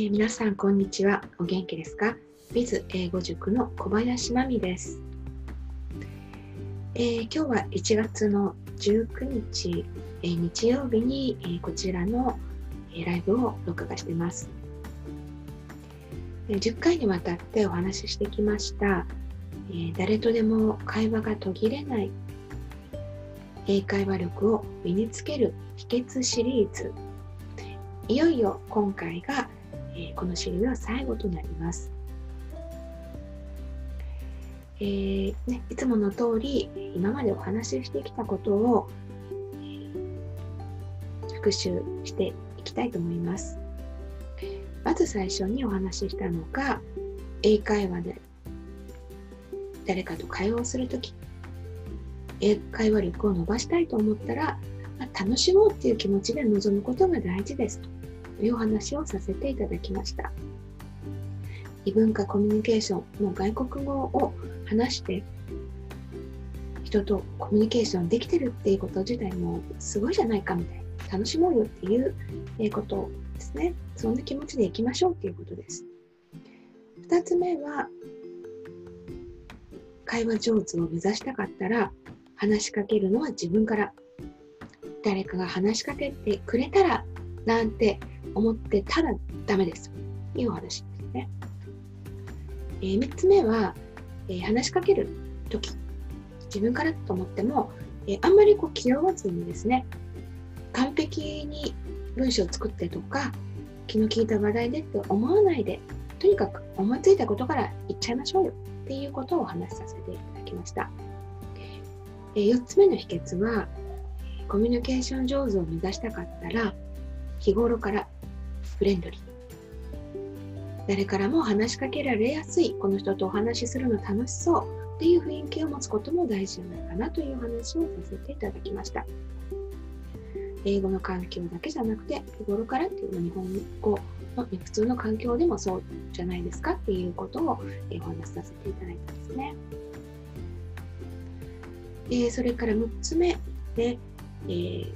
えー、皆さん、こんにちは。お元気ですか ?Biz 英語塾の小林真美です、えー、今日は1月の19日、えー、日曜日に、えこちらの、えライブを録画しています、え10回にわたってお話ししてきました、え誰とでも会話が途切れない英会話力を身につける秘訣シリーズいよいよ今回がえこのシリーズは最後となります。えー、ね、いつもの通り今までお話ししてきたことを、復習していきたいと思います。まず最初にお話ししたのが英会話で誰かと会話をするとき英会話力を伸ばしたいと思ったら、ま、楽しもうっていう気持ちで臨むことが大事ですと。という話をさせていただきました。異文化コミュニケーションの外国語を話して人とコミュニケーションできてるっていうこと自体もすごいじゃないかみたいな楽しもうよっていうことですね。そんな気持ちでいきましょうっていうことです。2つ目は会話上手を目指したかったら話しかけるのは自分から。誰かが話しかけてくれたらなんて思ってたらダメですというお話ですね。えー、3つ目は、えー、話しかけるとき、自分からと思っても、えー、あんまりこう気負わずにですね、完璧に文章を作ってとか、気の利いた話題でって思わないで、とにかく思いついたことから言っちゃいましょうよっていうことをお話しさせていただきました。え4つ目の秘訣は、コミュニケーション上手を目指したかったら、日頃からフレンドリー。誰からも話しかけられやすいこの人とお話しするの楽しそうっていう雰囲気を持つことも大事じゃないかなという話をさせていただきました。英語の環境だけじゃなくて日頃からっていうのは日本語の普通の環境でもそうじゃないですかっていうことをお話しさせていただいたんですね。えー、それから6つ目で、えー、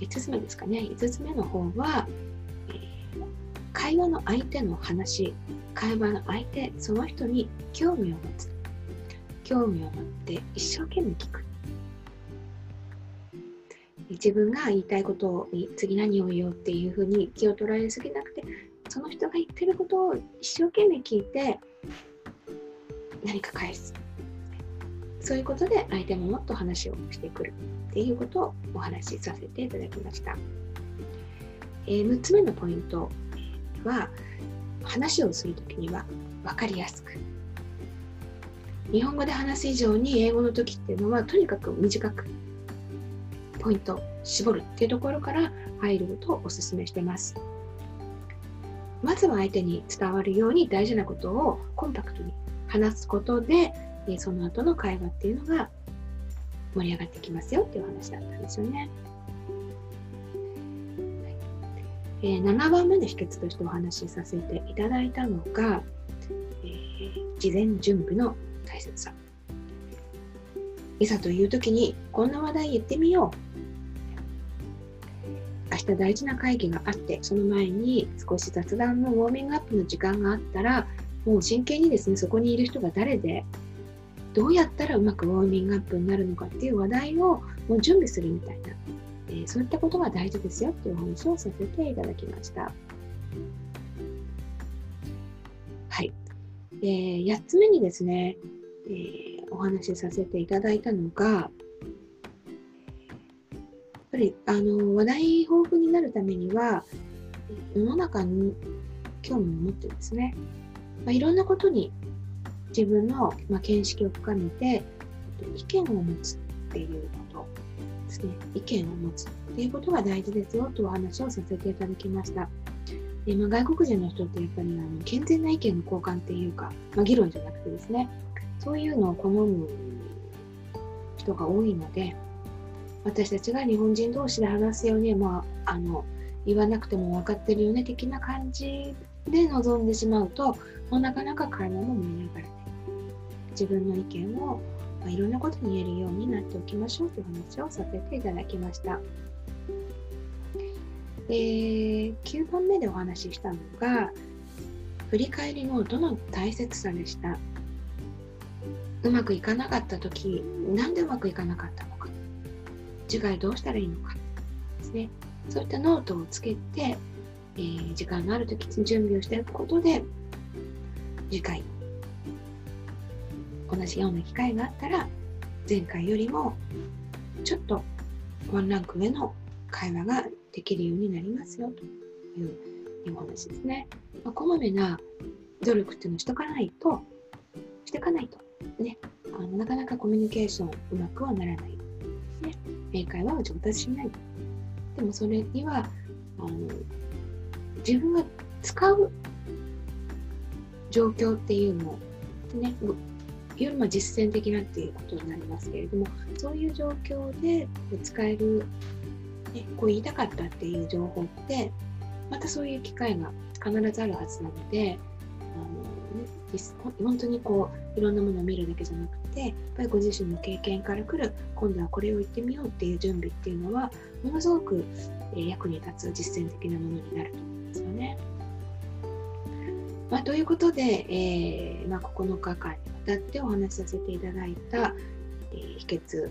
5つ目ですかね。5つ目の方は、会話の相手の話会話の相手その人に興味を持つ。興味を持って一生懸命聞く。自分が言いたいことを次何を言おうっていうふうに気を取られすぎなくてその人が言ってることを一生懸命聞いて何か返す。そういうことで相手ももっと話をしてくるっていうことをお話しさせていただきました。えー、6つ目のポイント。は話をするときには分かりやすく日本語で話す以上に英語の時っていうのはとにかく短くポイント絞るっていうところから入ることをお勧めしてます。まずは相手に伝わるように大事なことをコンパクトに話すことでその後の会話っていうのが盛り上がってきますよっていう話だったんですよね。えー、7番目の秘訣としてお話しさせていただいたのが、えー、事前準備の大切さ。いざという時にこんな話題言ってみよう。明日大事な会議があってその前に少し雑談のウォーミングアップの時間があったらもう真剣にですねそこにいる人が誰でどうやったらうまくウォーミングアップになるのかっていう話題をもう準備するみたいな、ー、そういったことが大事ですよっていうお話をさせていただきました。はい。えー、8つ目にですね、えー、お話しさせていただいたのが、やっぱりあの話題豊富になるためには、世の中に興味を持ってですね、まあ、いろんなことに自分の、まあ、見識を深めて意見を持つっていうですね意見を持つっていうことが大事ですよとお話をさせていただきました。で、まあ、外国人の人ってやっぱりあの健全な意見の交換っていうか、まあ、議論じゃなくてですねそういうのを好む人が多いので私たちが日本人同士で話すように、まあ、あの言わなくても分かってるよね的な感じで臨んでしまうともうなかなか会話も盛り上がらない自分の意見を、まあ、いろんなことに言えるようになっておきましょうという話をさせていただきました。で9番目でお話ししたのが振り返りのどの大切さでした。うまくいかなかった時なんでうまくいかなかったのか。次回どうしたらいいのか。ですね。そういったノートをつけて、えー、時間のある時に準備をしていくことで次回同じような機会があったら前回よりもちょっとワンランク上の会話ができるようになりますよというお話ですね。まあ、こまめな努力っていうのをしとかないと、していかないと、ね、あのなかなかコミュニケーションうまくはならない。ね、英会話を上達しない。でもそれには、あの自分が使う状況っていうのを、ね、よりも実践的なっていうことになりますけれどもそういう状況で使える、ね、こう言いたかったっていう情報ってまたそういう機会が必ずあるはずなのであの、ね、本当にこういろんなものを見るだけじゃなくてやっぱりご自身の経験からくる今度はこれを言ってみようっていう準備っていうのはものすごく役に立つ実践的なものになると思うんですよね。まあ、ということで、えーまあ、9日間たってお話しさせていただいた、えー、秘訣。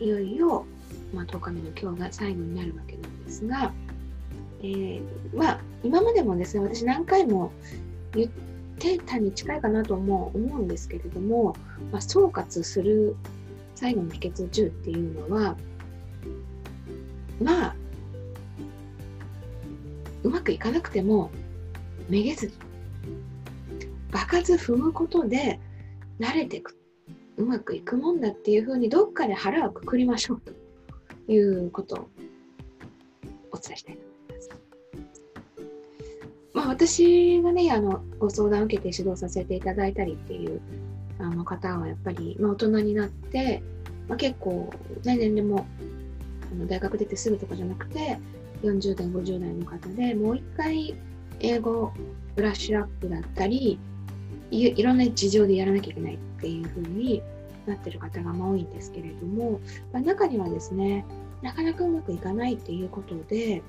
いよいよ、まあ、10日目の今日が最後になるわけなんですが、えー、まあ、今までもですね私何回も言ってたに近いかなと思う思うんですけれども、まあ、総括する最後の秘訣10っていうのはまあうまくいかなくてもめげずに場数踏むことで慣れてくうまくいくもんだっていうふうにどっかで腹をくくりましょうということをお伝えしたいと思います。まあ、私がねあのご相談を受けて指導させていただいたりっていうあの方はやっぱり、まあ、大人になって、まあ、結構、ね、年齢もあの大学出てすぐとかじゃなくて40代50代の方でもう一回英語ブラッシュアップだったりいいろんな事情でやらなきゃいけないっていう風になってる方が多いんですけれども、まあ、中にはですねなかなかうまくいかないっていうことで、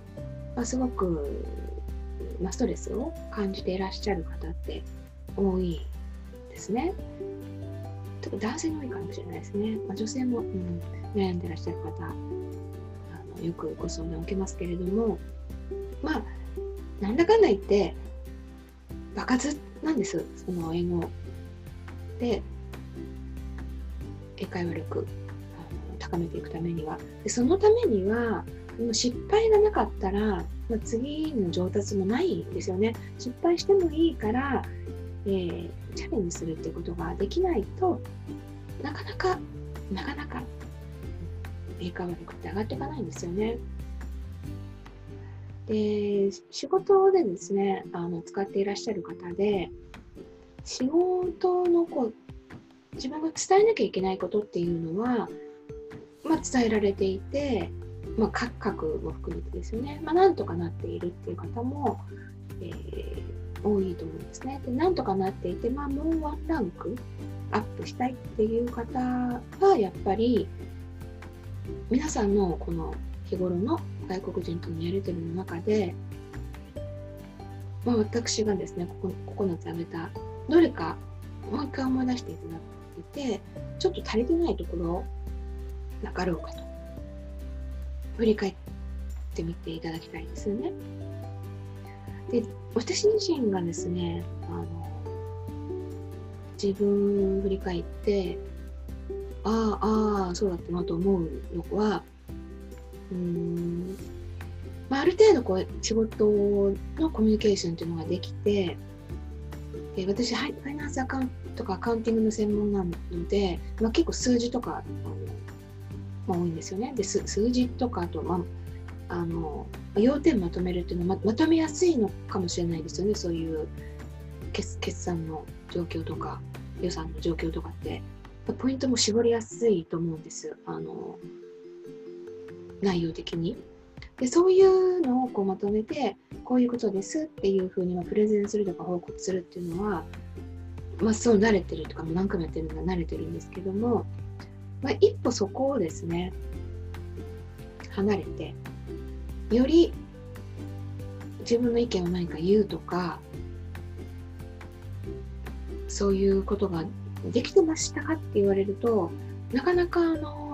まあ、すごく、まあ、ストレスを感じていらっしゃる方って多いですね。特に男性に多いかもしれないですね。まあ、女性も、うん、悩んでらっしゃる方あのよくご相談を受けますけれどもまあなんだかんだ言って爆発なんです、その英語で英会話力高めていくためには。でそのためにはもう失敗がなかったら、まあ、次の上達もないんですよね。失敗してもいいから、えー、チャレンジするっていうことができないとなかなかなかなか英会話力って上がっていかないんですよね。で仕事でですねあの使っていらっしゃる方で仕事のこう自分が伝えなきゃいけないことっていうのは、まあ、伝えられていて、まあ、各も含めてですよね、まあ、なんとかなっているっていう方も、えー、多いと思うんですね。でなんとかなっていて、まあ、もうワンランクアップしたいっていう方はやっぱり皆さんのこの日頃の外国人とのやり取りの中で、まあ、私がですねここ9つ挙げたどれかもう一回思い出していただいてちょっと足りてないところなかろうかと振り返ってみていただきたいんですよね。で私自身がですねあの自分振り返ってああああそうだったなと思うのはうんまあ、ある程度こう仕事のコミュニケーションというのができてで私ファイナンスアカウントとかアカウンティングの専門なので、まあ、結構数字とか、まあ、多いんですよね。で数字とかあと、まあ、あの要点まとめるっていうのはままとめやすいのかもしれないですよねそういう決決算の状況とか予算の状況とかってポイントも絞りやすいと思うんです。あの内容的に。でそういうのをこうまとめてこういうことですっていうふうにプレゼンするとか報告するっていうのは、まあ、そう慣れてるとかも何回もやってるのが慣れてるんですけども、まあ、一歩そこをですね離れてより自分の意見を何か言うとかそういうことができてましたかって言われるとなかなかあの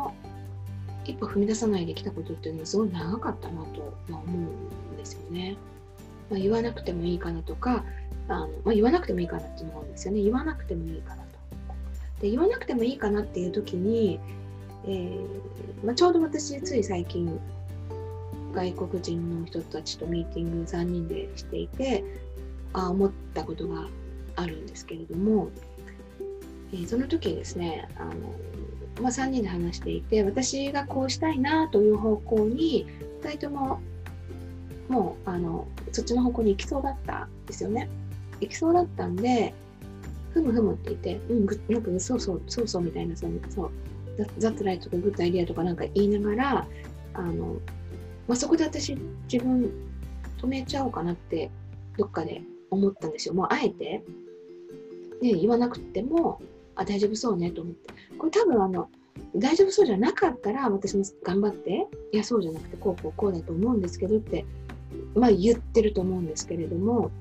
一歩踏み出さないできたことっていうのはすごい長かったなと、ま、思うんですよね。まあ、言わなくてもいいかなとかあの、まあ、言わなくてもいいかなっていうのがあるんですよね。言わなくてもいいかなと。で言わなくてもいいかなっていう時に、えーま、ちょうど私つい最近外国人の人たちとミーティング3人でしていてあ思ったことがあるんですけれども、えー、その時にですねあの、まあ、3人で話していて私がこうしたいなという方向に2人とももうあのそっちの方向に行きそうだったんですよね。行きそうだったんでふむふむって言って、うん、なんかそうそうそうそうみたいなそうそうザッツライトとかグッドアイディアとかなんか言いながらあの、まあ、そこで私自分止めちゃおうかなってどっかで思ったんですよ。もうあえてね、言わなくても、あ、大丈夫そうねと思って。これ多分あの、大丈夫そうじゃなかったら私も頑張って、いや、そうじゃなくて、こうこうこうだと思うんですけどって、まあ言ってると思うんですけれども、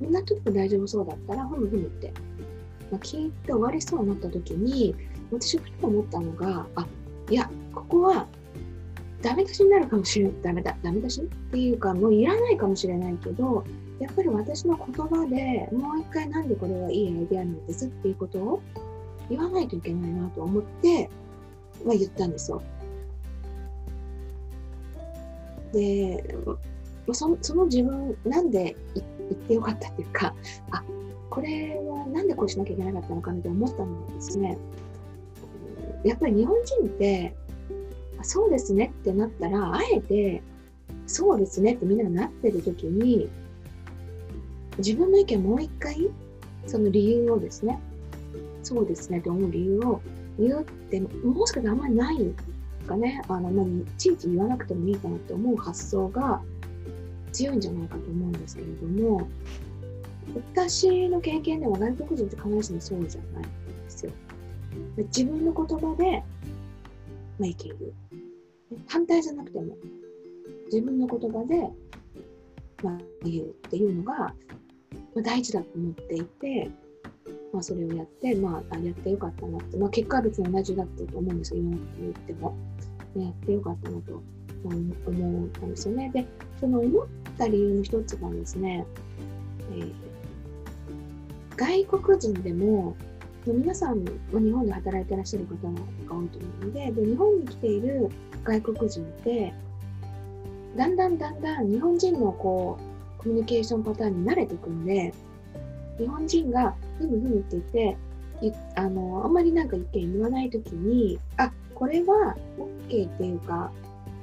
みんなちょっと大丈夫そうだったら、ふむふむって、まあ、聞いて終わりそうになった時に、私ふと思ったのが、あ、いや、ここはダメ出しになるかもしれない、ダメだ、ダメ出しっていうか、もういらないかもしれないけど、やっぱり私の言葉でもう一回なんでこれはいいアイデアなんですっていうことを言わないといけないなと思って、まあ、言ったんですよ。で、そその自分、なんで言ってよかったっていうか、あこれはなんでこうしなきゃいけなかったのかなって思ったのはですね、やっぱり日本人って、そうですねってなったら、あえて、そうですねってみんながなってる時に、自分の意見もう一回、その理由をですね、そうですねと思う理由を言うって、もしかしたらあんまりないかね、あの、まあ、いちいち言わなくてもいいかなって思う発想が強いんじゃないかと思うんですけれども、私の経験では外国人って必ずしもそうじゃないんですよ。自分の言葉で、まあ、意見言う。反対じゃなくても、自分の言葉で、まあ、言うっていうのが、まあ、大事だと思っていて、まあ、それをやって、まあ、やってよかったなって、まあ、結果は別に同じだったと思うんですよ、今言っても。ね、やってよかったなと思ったんですよね。で、その思った理由の一つがですね、えー、外国人でも、皆さん、日本で働いてらっしゃる方が多いと思うのでで、日本に来ている外国人って、だんだんだんだん日本人のこうコミュニケーションパターンに慣れていくんで、日本人がふむふむって言って、あの、あんまりなんか意見言わないときに、あ、これは OK っていうか、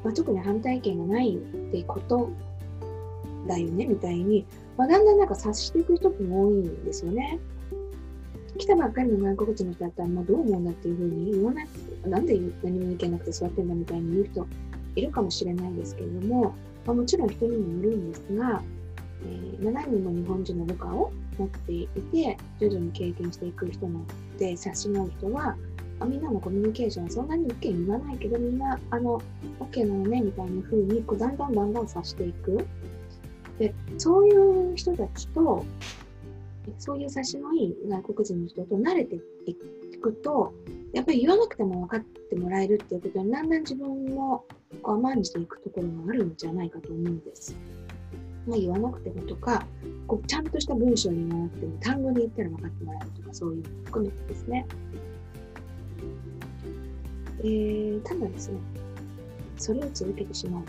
まあ、特に反対意見がないってことだよね、みたいに、まあ、だんだんなんか察していく人も多いんですよね。来たばっかりの外国人の人だったら、まあ、どう思うんだっていうふうに言わない、なんで何も意見なくて座ってんだみたいに言う人いるかもしれないですけれども、まあ、もちろん人にもよるんですが、えー、7人の日本人の部下を持っていて、徐々に経験していく人なので、察しの人は、みんなのコミュニケーションはそんなに意見言わないけど、みんな、あの、OK なのね、みたいな風に、こう、だんだんだんだん察していく。で、そういう人たちと、そういう察しのいい外国人の人と慣れていくと、やっぱり言わなくても分かってもらえるっていうことに、だんだん自分もこう甘んじていくところがあるんじゃないかと思うんです。まあ、言わなくてもとか、こうちゃんとした文章に言わなくても単語で言ったら分かってもらえるとか、そういうのも含めてですね。えー、ただですね、それを続けてしまう。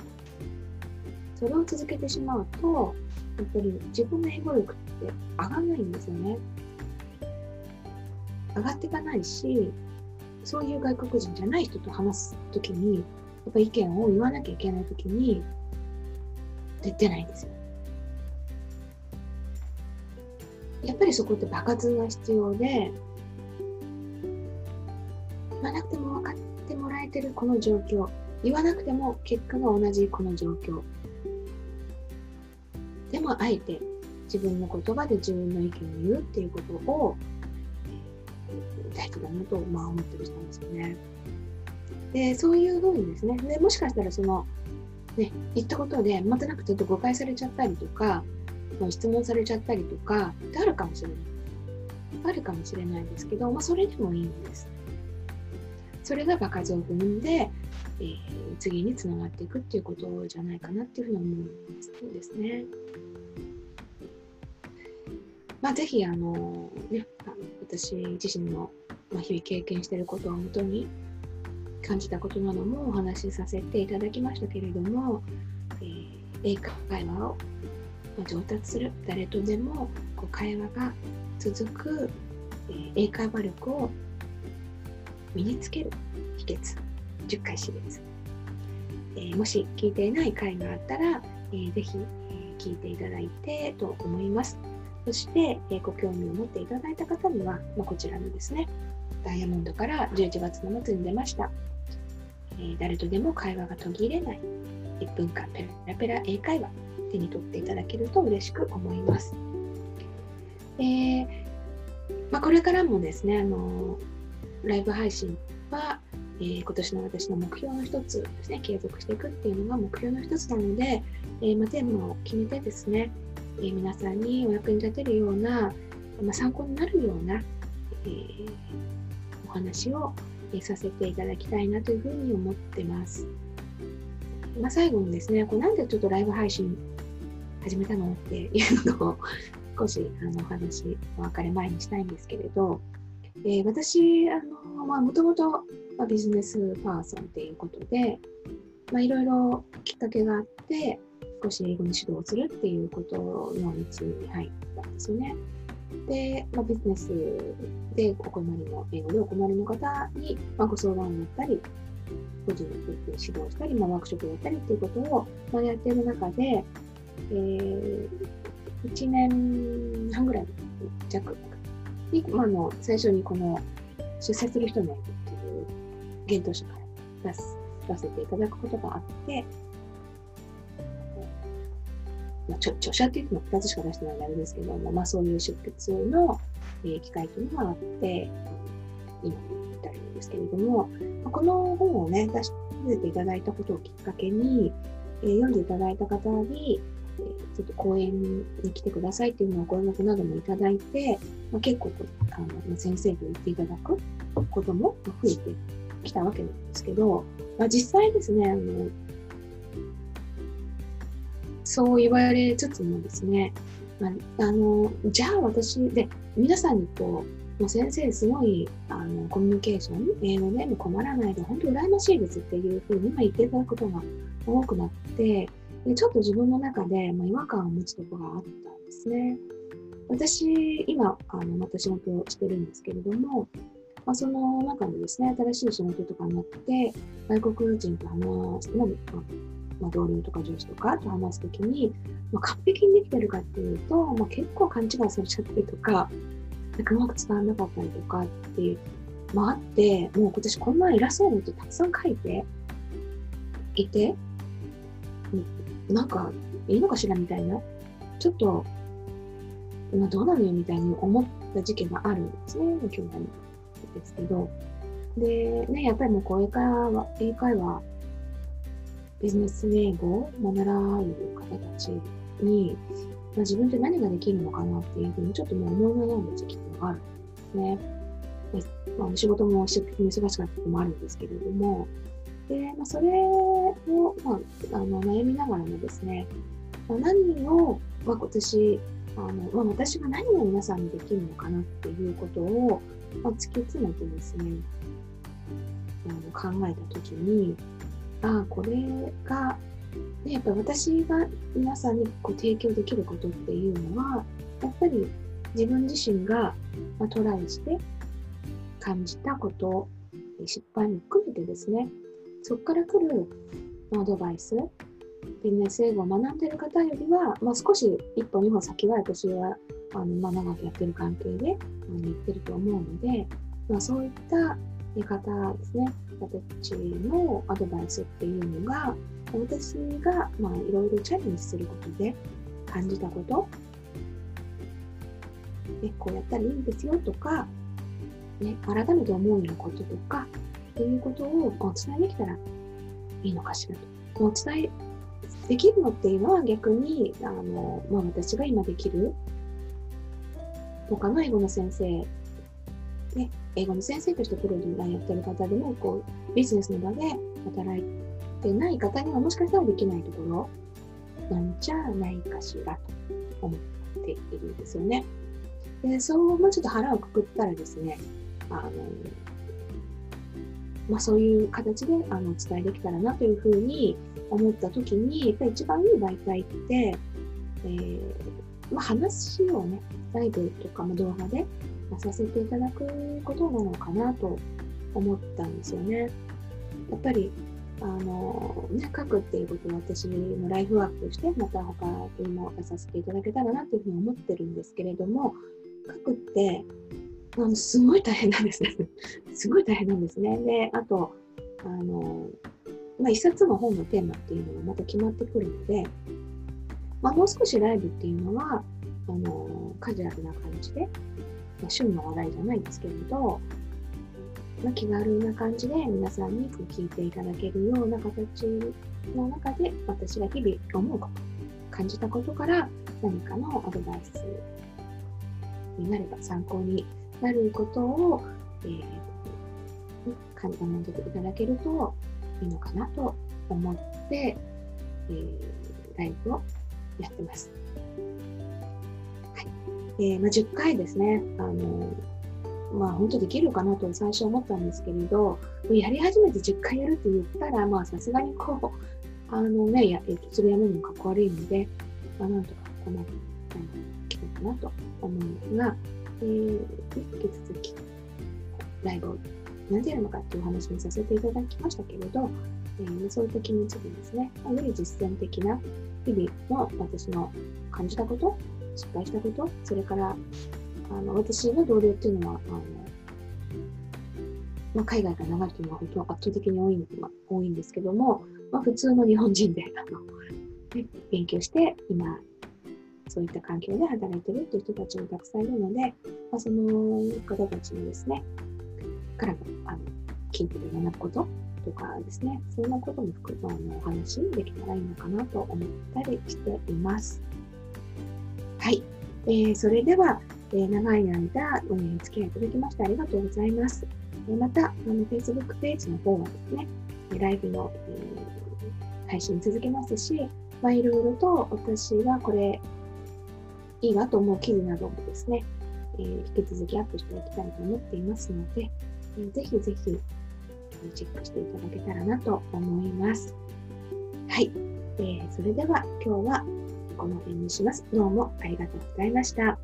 それを続けてしまうと、やっぱり自分の英語力って上がらないんですよね。上がっていかないし、そういう外国人じゃない人と話すときに、やっぱ意見を言わなきゃいけないときに、出てないんですよ。やっぱりそこって爆発が必要で、言わなくても分かってもらえてるこの状況、言わなくても結果が同じこの状況。でもあえて自分の言葉で自分の意見を言うっていうことを、大事だなと、ま、思ってる人なんですよね。で、そういうふうにですね、でもしかしたらその、ね、言ったことでまたなんかちょっと誤解されちゃったりとか質問されちゃったりとかってあるかもしれない。あるかもしれないですけど、まあ、それでもいいんです。それが場数を踏んで、えー、次につながっていくっていうことじゃないかなっていうふうに思うんですね。まあ、ぜひあの、ね、私自身の、日々経験していることをもとに感じたことなどもお話しさせていただきましたけれども、えー、英会話を上達する。誰とでもこう会話が続く、え、英会話力を身につける秘訣。10回シリーズ、えー、もし聞いていない回があったら、えー、ぜひ、え、聞いていただいてと思います。そして、えご興味を持っていただいた方には、まあ、こちらのですねダイヤモンドから11月の末に出ました、え誰とでも会話が途切れない。1分間ペラペラ英会話手に取っていただけると嬉しく思います。えー、まあ、これからもですね、あのライブ配信は、えー、今年の私の目標の一つですね、継続していくっていうのが目標の一つなので、えー、まあ、テーマを決めてですね、え、皆さんにお役に立てるような、まあ、参考になるような、え、お話を、させていただきたいなというふうに思ってます。まあ、最後にですね、これなんでちょっとライブ配信始めたのっていうのを少しあのお話お別れ前にしたいんですけれど、えー、私、もともと、ビジネスパーソンっていうことで、まあ、いろいろきっかけがあって少し英語に指導するっていうことの道に入ったんですよね。で、まあ、ビジネスでお困りの、英語でお困りの方に、まあ、ご相談を乗ったり、個人で指導したり、まあ、ワークショップやったりっていうことを、まあ、やっている中で、えー、1年半ぐらい弱に、まあ、の最初にこの出世する人のっていう現当書から出す出せていただくことがあって、まあ、著著者っていうのは2つしか出してないのであれですけども、まあ、そういう出血の、えー、機会というのがあって今ですけれども、この本をね出していただいたことをきっかけに、えー、読んでいただいた方にえちょっと講演に来てくださいっていうのをご連絡などもいただいて、まあ、結構あの先生と言っていただくことも増えてきたわけなんですけど、まあ、実際ですねあのそう言われつつもですね、まあ、あのじゃあ私で皆さんにこうもう先生すごいあのコミュニケーション英語でも困らないで本当羨ましいですっていうふうに今言っていただくことが多くなってでちょっと自分の中で、まあ、違和感を持つところがあったんですね。私、今、あのまた仕事をしてるんですけれども、まあ、その中でですね、新しい仕事とかになって、外国人と話すの、まあ、まあ、同僚とか上司とかと話すときに、まあ、完璧にできてるかっていうと、まあ、結構勘違いされちゃったりとか、なんかうまく伝わらなかったりとかっていう、まあ、あって、もう今年こんな偉そうなことたくさん書いていて、なんかいいのかしらみたいな、ちょっと、今どうなのよみたいに思った時期があるんですね、去年ですけど。で、ね、やっぱりもうこう英会話、英会話、ビジネス英語を習う方たちに、あ、自分って何ができるのかなっていうふうにちょっともう思い悩んだ時期っていうのがあるんですね。でまあ、仕事も忙しかったこともあるんですけれども、で、まあ、それを、まあ、あの悩みながらもですね、まあ、何を、まあ、今年あの、まあ、私が何を皆さんにできるのかなっていうことを、まあ、突き詰めてですねあの考えた時にああこれが、ね、やっぱ私が皆さんにこう提供できることっていうのはやっぱり自分自身が、トライして感じたこと失敗も含めてですねそこから来るアドバイス、ビジネス英語を学んでる方よりは、まあ、少し一歩二歩先は私はあの、まあ、長くやってる関係で言ってると思うので、まあ、そういった見方ですね、私のアドバイスっていうのが、私がまあいろいろチャレンジすることで感じたこと、ね、こうやったらいいんですよとか、ね、改めて思うようなこととか、っていうことをお伝えできたらいいのかしらと。お伝えできるのっていうのは逆にあの、まあ、私が今できる他の英語の先生、ね、英語の先生としてプロでやってる方でもこうビジネスの場で働いてない方にはもしかしたらできないところなんじゃないかしらと思っているんですよね。でそうもうちょっと腹をくくったらですねあのまあ、そういう形であのお伝えできたらなというふうに思った時にやっぱり一番いい媒体って、えーまあ、話をねライブとかも動画でさせていただくことなのかなと思ったんですよね。やっぱりあの、ね、書くっていうことは私のライフワークとしてまた他にも出させていただけたらなというふうに思ってるんですけれども書くってあのすごい大変なんです。すごい大変なんですね。で、あと、あの、まあ、一冊の本のテーマっていうのがまた決まってくるので、まあ、もう少しライブっていうのは、あの、カジュアルな感じで、まあ、趣味の話題じゃないんですけれど、まあ、気軽な感じで皆さんにこう聞いていただけるような形の中で、私が日々思うこと、感じたことから何かのアドバイスになれば参考になることを、えー、簡単にいただけるといいのかなと思って、えー、ライブをやってます。はいえーまあ、10回ですね。あのまあ本当できるかなと最初思ったんですけれど、やり始めて10回やるって言ったら、まあさすがにこう、あのね、やえ、それやめるのかっこ悪いので、まあ、なんとかこの、きるかなと思うんですが、えー、引き続きライブを何でやるのかっていうお話もさせていただきましたけれど、えー、そういった気持ちでですね、より実践的な日々の私の感じたこと、失敗したこと、それからあの私の同僚っていうのは、あのまあ、海外から長いというのは本当は圧倒的に多い,、多いんですけども、まあ、普通の日本人であの、ね、勉強して今そういった環境で働いてるっていう人たちもたくさんいるので、まあ、その方たちのですね、からもあの聞いて学ぶこととかですね、そんなことも含むお話できたらいいのかなと思ったりしています。はい。えー、それでは、え、長い間お付き合いいただきましてありがとうございます。え、また、あの Facebook ページの方はですね、ライブの、え、配信続けますし、まあ、いろいろと私がこれいいなと思う記事などもですね、えー、引き続きアップしていきたいと思っていますので、えー、ぜひぜひチェックしていただけたらなと思います。はい、えー、それでは今日はこの辺にします。どうもありがとうございました。